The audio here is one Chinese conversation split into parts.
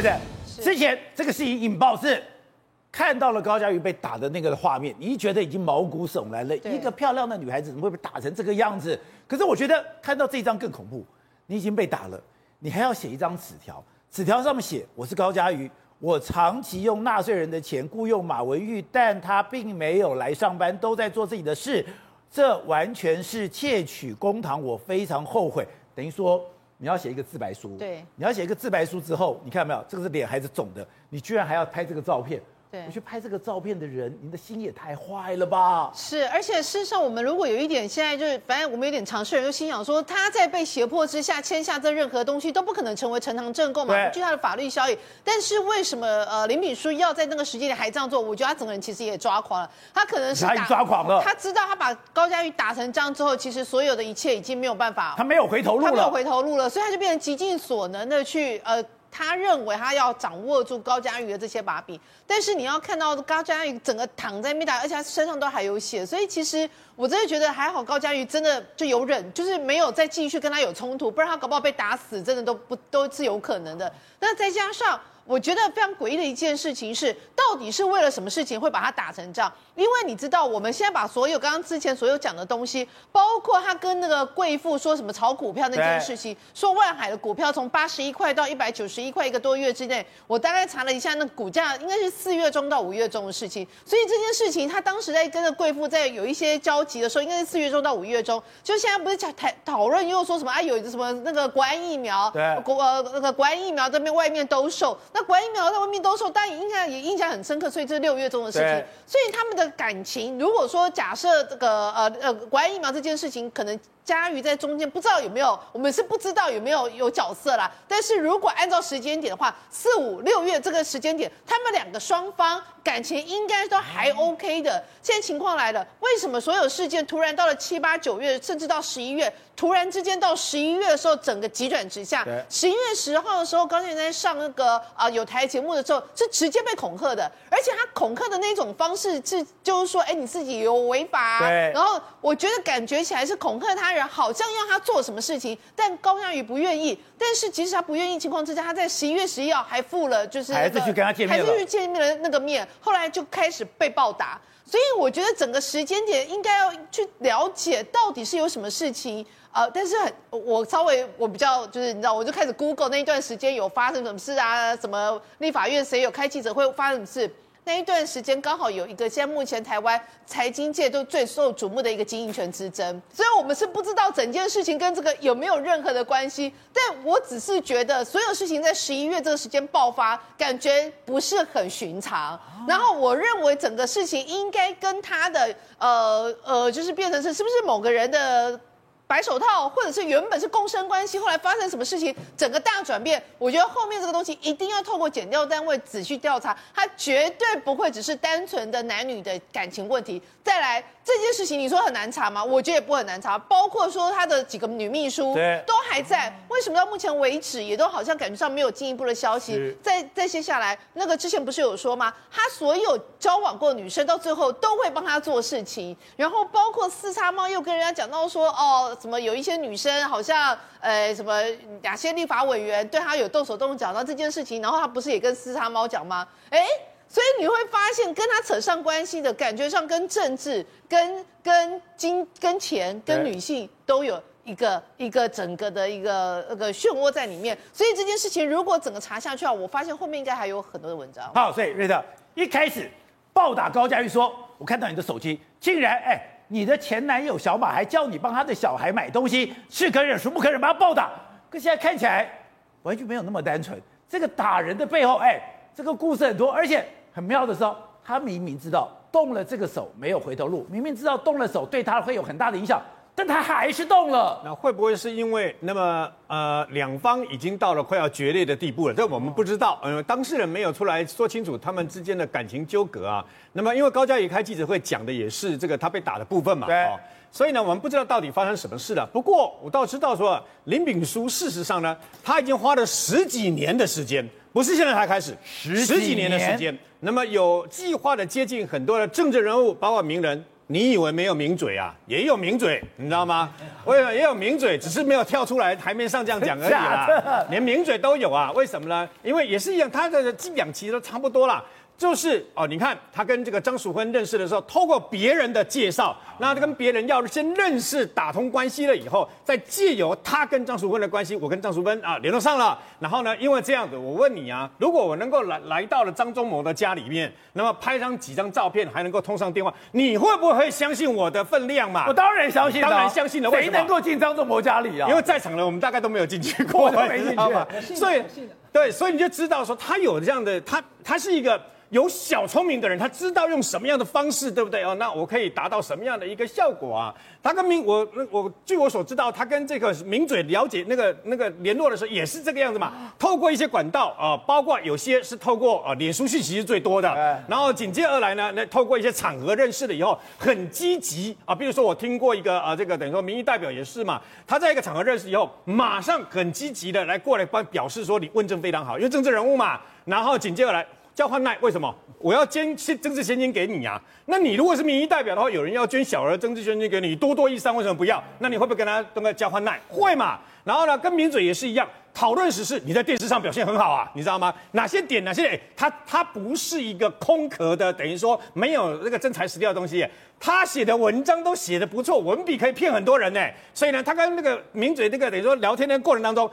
对不对？之前这个事情引爆是看到了高佳瑜被打的那个画面，你觉得已经毛骨悚然了。一个漂亮的女孩子怎么会被打成这个样子？可是我觉得看到这一张更恐怖，你已经被打了，你还要写一张纸条，纸条上面写：我是高佳瑜，我长期用纳税人的钱雇佣马文玉，但他并没有来上班，都在做自己的事，这完全是窃取公堂，我非常后悔。等于说。你要写一个自白书，对，你要写一个自白书之后，你看到没有？这个是脸还是肿的？你居然还要拍这个照片。对，我去拍这个照片的人，你的心也太坏了吧！是，而且事实上，我们如果有一点，现在就是，反正我们有点常识人就心想说，他在被胁迫之下签下这任何东西，都不可能成为呈堂证供嘛，不具他的法律效益。但是为什么呃林炳书要在那个时间点还这样做？我觉得他整个人其实也抓狂了。他可能是他抓狂了，他知道他把高嘉玉打成这样之后，其实所有的一切已经没有办法，他没有回头路了，他没有回头路了，所以他就变成极尽所能的去呃。他认为他要掌握住高嘉瑜的这些把柄，但是你要看到高嘉瑜整个躺在没打，而且他身上都还有血，所以其实我真的觉得还好，高嘉瑜真的就有忍，就是没有再继续跟他有冲突，不然他搞不好被打死，真的都不都是有可能的。那再加上。我觉得非常诡异的一件事情是，到底是为了什么事情会把他打成这样？因为你知道，我们现在把所有刚刚之前所有讲的东西，包括他跟那个贵妇说什么炒股票那件事情，说万海的股票从八十一块到一百九十一块一个多月之内，我大概查了一下，那股价应该是四月中到五月中的事情。所以这件事情，他当时在跟那贵妇在有一些交集的时候，应该是四月中到五月中。就现在不是讲讨讨论又说什么啊？有什么那个国安疫苗，国呃那个国安疫苗这边外面兜售。那国安疫苗在外面兜售，但印象也印象很深刻，所以这是六月中的事情。所以他们的感情，如果说假设这个呃呃国安疫苗这件事情，可能嘉瑜在中间不知道有没有，我们是不知道有没有有角色啦。但是如果按照时间点的话，四五六月这个时间点，他们两个双方感情应该都还 OK 的。现在情况来了，为什么所有事件突然到了七八九月，甚至到十一月，突然之间到十一月的时候，整个急转直下。十一月十号的时候，高嘉瑜在上那个啊、呃、有台节目的时候，是直接被恐吓的，而且他恐吓的那种方式是，就是说，哎，你自己有违法。对。然后我觉得感觉起来是恐吓他人，好像要他做什么事情，但高嘉瑜不愿意。但是即使他不愿意情况之下，他在十一月十一号还付了，就是、那个、还是去跟他见面还是去见面的那个面，后来就开始被暴打。所以我觉得整个时间点应该要去了解到底是有什么事情。呃，但是很，我稍微我比较就是你知道，我就开始 Google 那一段时间有发生什么事啊？什么立法院谁有开记者会发生什么事？那一段时间刚好有一个现在目前台湾财经界都最受瞩目的一个经营权之争，所以我们是不知道整件事情跟这个有没有任何的关系。但我只是觉得所有事情在十一月这个时间爆发，感觉不是很寻常。然后我认为整个事情应该跟他的呃呃，就是变成是是不是某个人的。白手套，或者是原本是共生关系，后来发生什么事情，整个大转变。我觉得后面这个东西一定要透过检调单位仔细调查，它绝对不会只是单纯的男女的感情问题。再来这件事情，你说很难查吗？我觉得也不很难查，包括说他的几个女秘书都还在，为什么到目前为止也都好像感觉上没有进一步的消息？再再接下来，那个之前不是有说吗？他所有交往过的女生到最后都会帮他做事情，然后包括四叉猫又跟人家讲到说哦。什么有一些女生好像，呃，什么哪些立法委员对她有动手动脚，然后这件事情，然后她不是也跟四叉猫讲吗？哎，所以你会发现跟她扯上关系的感觉上，跟政治、跟跟金、跟钱、跟女性都有一个一个整个的一个那个漩涡在里面。所以这件事情如果整个查下去啊，我发现后面应该还有很多的文章。好，所以瑞特一开始暴打高嘉瑜说，我看到你的手机竟然哎。你的前男友小马还叫你帮他的小孩买东西，是可忍孰不可忍，把他暴打。可现在看起来完全没有那么单纯。这个打人的背后，哎，这个故事很多，而且很妙的是，他明明知道动了这个手没有回头路，明明知道动了手对他会有很大的影响。但他还是动了，那会不会是因为那么呃两方已经到了快要决裂的地步了？这我们不知道，呃，当事人没有出来说清楚他们之间的感情纠葛啊。那么因为高嘉瑜开记者会讲的也是这个他被打的部分嘛，对，哦，所以呢我们不知道到底发生什么事了。不过我倒知道说林炳书事实上呢他已经花了十几年的时间，不是现在才开始，十几年的时间，那么有计划的接近很多的政治人物，包括名人。你以为没有名嘴啊？也有名嘴，你知道吗？我也也有名嘴，只是没有跳出来台面上这样讲而已啦。连名嘴都有啊？为什么呢？因为也是一样，他的伎俩其实都差不多啦。就是哦，你看他跟这个张淑芬认识的时候，透过别人的介绍，那他跟别人要先认识打通关系了以后，再借由他跟张淑芬的关系，我跟张淑芬啊联络上了。然后呢，因为这样子，我问你啊，如果我能够来来到了张忠谋的家里面，那么拍上几张照片，还能够通上电话，你会不会相信我的分量嘛？我当然相信了，当然相信了。谁能够进张忠谋家里啊？因为在场的我们大概都没有进去过，我都没进去。所以，对，所以你就知道说他有这样的，他他是一个。有小聪明的人，他知道用什么样的方式，对不对哦？那我可以达到什么样的一个效果啊？他跟名我我据我所知道，他跟这个名嘴了解那个那个联络的时候也是这个样子嘛。透过一些管道啊，包括有些是透过啊脸书信息是最多的，然后紧接而来呢，那透过一些场合认识了以后，很积极啊。比如说我听过一个啊，这个等于说民意代表也是嘛，他在一个场合认识以后，马上很积极的来过来帮表示说你问政非常好，因为政治人物嘛。然后紧接而来。交换赖，为什么我要捐政治现金给你啊？那你如果是民意代表的话，有人要捐小额政治现金给你，多多益善，为什么不要？那你会不会跟他跟他交换赖？会嘛？然后呢，跟名嘴也是一样，讨论时事，你在电视上表现很好啊，你知道吗？哪些点？哪些点？他他不是一个空壳的，等于说没有那个真材实料的东西。他写的文章都写得不错，文笔可以骗很多人呢。所以呢，他跟那个名嘴那个等于说聊天的过程当中。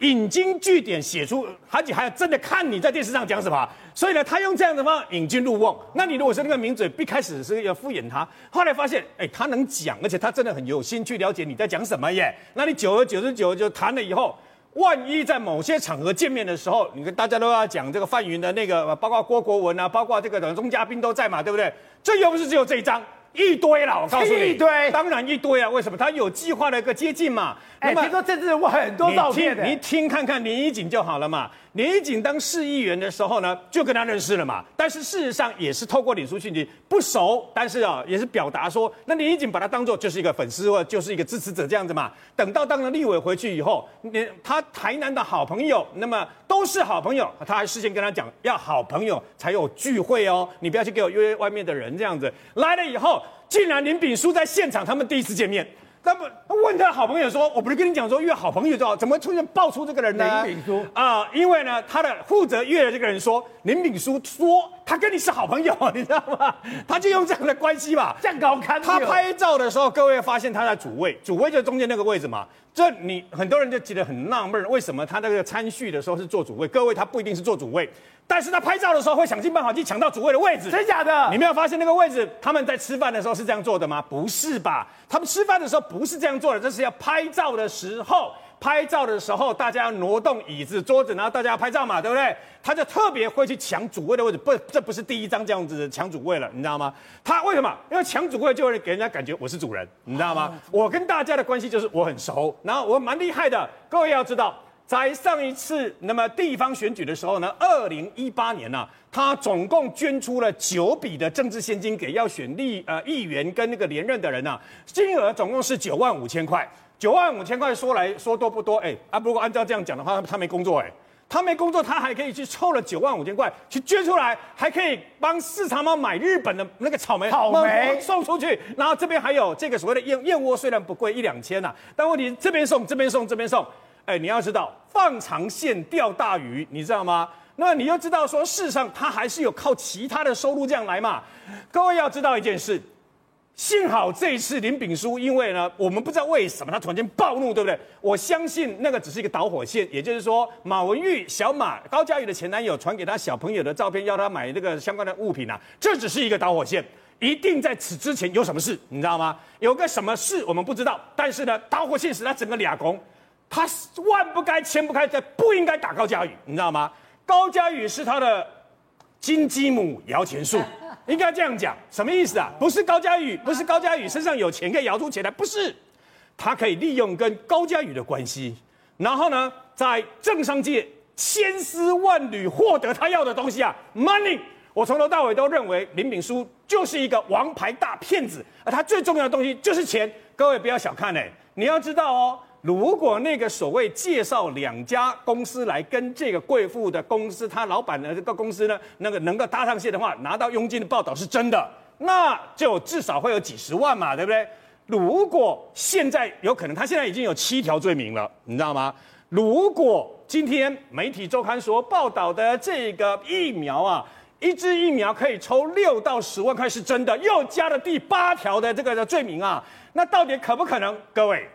引经据典写出，而且还要真的看你在电视上讲什么，所以呢，他用这样的方法引经入瓮。那你如果是那个名嘴，一开始是要敷衍他，后来发现，哎，他能讲，而且他真的很有心去了解你在讲什么耶。那你久而久之久就谈了以后，万一在某些场合见面的时候，你跟大家都要讲这个范云的那个，包括郭国文啊，包括这个等钟嘉宾都在嘛，对不对？这又不是只有这一张。一堆了，我告诉你，一堆，当然一堆啊！为什么？他有计划的一个接近嘛。哎，听说政治人物很多照片的，你听看看林怡景就好了嘛。林怡景当市议员的时候呢，就跟他认识了嘛。但是事实上也是透过脸书讯息不熟，但是啊，也是表达说，那林怡景把他当做就是一个粉丝或就是一个支持者这样子嘛。等到当了立委回去以后，你他台南的好朋友，那么都是好朋友，他还事先跟他讲，要好朋友才有聚会哦，你不要去给我约外面的人这样子。来了以后，竟然林炳书在现场，他们第一次见面。那不问他好朋友说：“我不是跟你讲说约好朋友就好，怎么突然爆出这个人呢？”林炳书啊、呃，因为呢，他的负责约的这个人说，林炳书说他跟你是好朋友，你知道吗？他就用这样的关系吧，这样高看。他拍照的时候，各位发现他在主位，主位就中间那个位置嘛。这你很多人就觉得很纳闷，为什么他那个参叙的时候是做主位？各位，他不一定是做主位。但是他拍照的时候会想尽办法去抢到主位的位置，真假的？你没有发现那个位置？他们在吃饭的时候是这样做的吗？不是吧？他们吃饭的时候不是这样做的，这是要拍照的时候。拍照的时候，大家要挪动椅子、桌子，然后大家要拍照嘛，对不对？他就特别会去抢主位的位置，不，这不是第一张这样子抢主位了，你知道吗？他为什么？因为抢主位就会给人家感觉我是主人，你知道吗？我跟大家的关系就是我很熟，然后我蛮厉害的。各位要知道。在上一次那么地方选举的时候呢，二零一八年呢、他总共捐出了九笔的政治现金给要选立呃议员跟那个连任的人啊，金额总共是九万五千块。九万五千块说来说多不多？哎啊，不过按照这样讲的话，他没工作哎，他没工作，他还可以去凑了九万五千块去捐出来，还可以帮市场猫买日本的那个草莓，草莓送出去。然后这边还有这个所谓的燕燕窝，虽然不贵一两千呐、啊，但问题这边送这边送这边送。哎，你要知道放长线钓大鱼，你知道吗？那你要知道说，事实上他还是有靠其他的收入这样来嘛。各位要知道一件事，幸好这一次林炳书，因为呢，我们不知道为什么他突然间暴怒，对不对？我相信那个只是一个导火线，也就是说，马文玉、小马、高嘉宇的前男友传给他小朋友的照片，要他买那个相关的物品啊，这只是一个导火线，一定在此之前有什么事，你知道吗？有个什么事我们不知道，但是呢，导火线使他整个俩公。他万不该、千不该、再不应该打高嘉宇，你知道吗？高嘉宇是他的金鸡母摇钱树，应该这样讲，什么意思啊？不是高嘉宇，不是高嘉宇身上有钱可以摇出钱来，不是，他可以利用跟高嘉宇的关系，然后呢，在政商界千丝万缕获得他要的东西啊，money。我从头到尾都认为林炳书就是一个王牌大骗子，而他最重要的东西就是钱。各位不要小看哎，你要知道哦。如果那个所谓介绍两家公司来跟这个贵妇的公司，他老板的这个公司呢，那个能够搭上线的话，拿到佣金的报道是真的。那就至少会有几十万嘛，对不对？如果现在有可能，他现在已经有七条罪名了，你知道吗？如果今天媒体周刊所报道的这个疫苗啊，一支疫苗可以抽六到十万块是真的，又加了第八条的这个罪名啊，那到底可不可能？各位，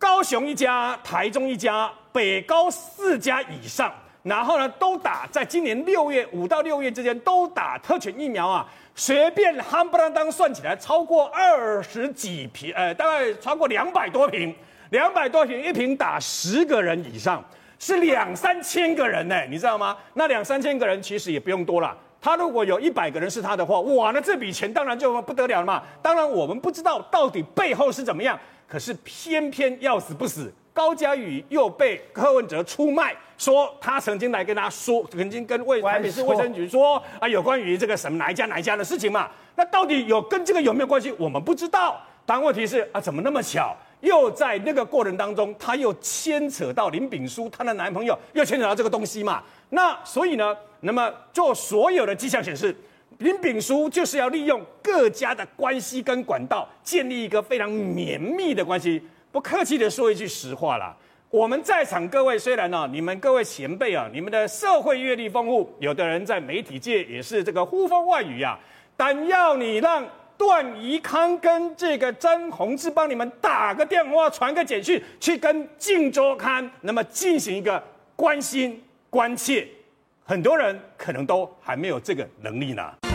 高雄一家，台中一家，北高四家以上，然后呢都打，在今年六月五到六月之间都打特权疫苗啊。随便夯不啷当算起来，超过二十几瓶，呃，大概超过两百多瓶，两百多瓶，一瓶打十个人以上，是两三千个人呢，你知道吗？那两三千个人其实也不用多了，他如果有一百个人是他的话，哇，那这笔钱当然就不得了了嘛。当然我们不知道到底背后是怎么样，可是偏偏要死不死。高嘉宇又被柯文哲出卖，说他曾经来跟他说，曾经跟卫台北市卫生局说啊，有关于这个什么哪一家哪一家的事情嘛。那到底有跟这个有没有关系？我们不知道。但问题是啊，怎么那么巧，又在那个过程当中，他又牵扯到林炳书她的男朋友，又牵扯到这个东西嘛。那所以呢，那么做所有的迹象显示，林炳书就是要利用各家的关系跟管道，建立一个非常绵密的关系。不客气的说一句实话啦，我们在场各位虽然呢、你们各位前辈啊，你们的社会阅历丰富，有的人在媒体界也是这个呼风唤雨啊，但要你让段宜康跟这个詹宏志帮你们打个电话、传个简讯，去跟《镜周刊》那么进行一个关心关切，很多人可能都还没有这个能力呢。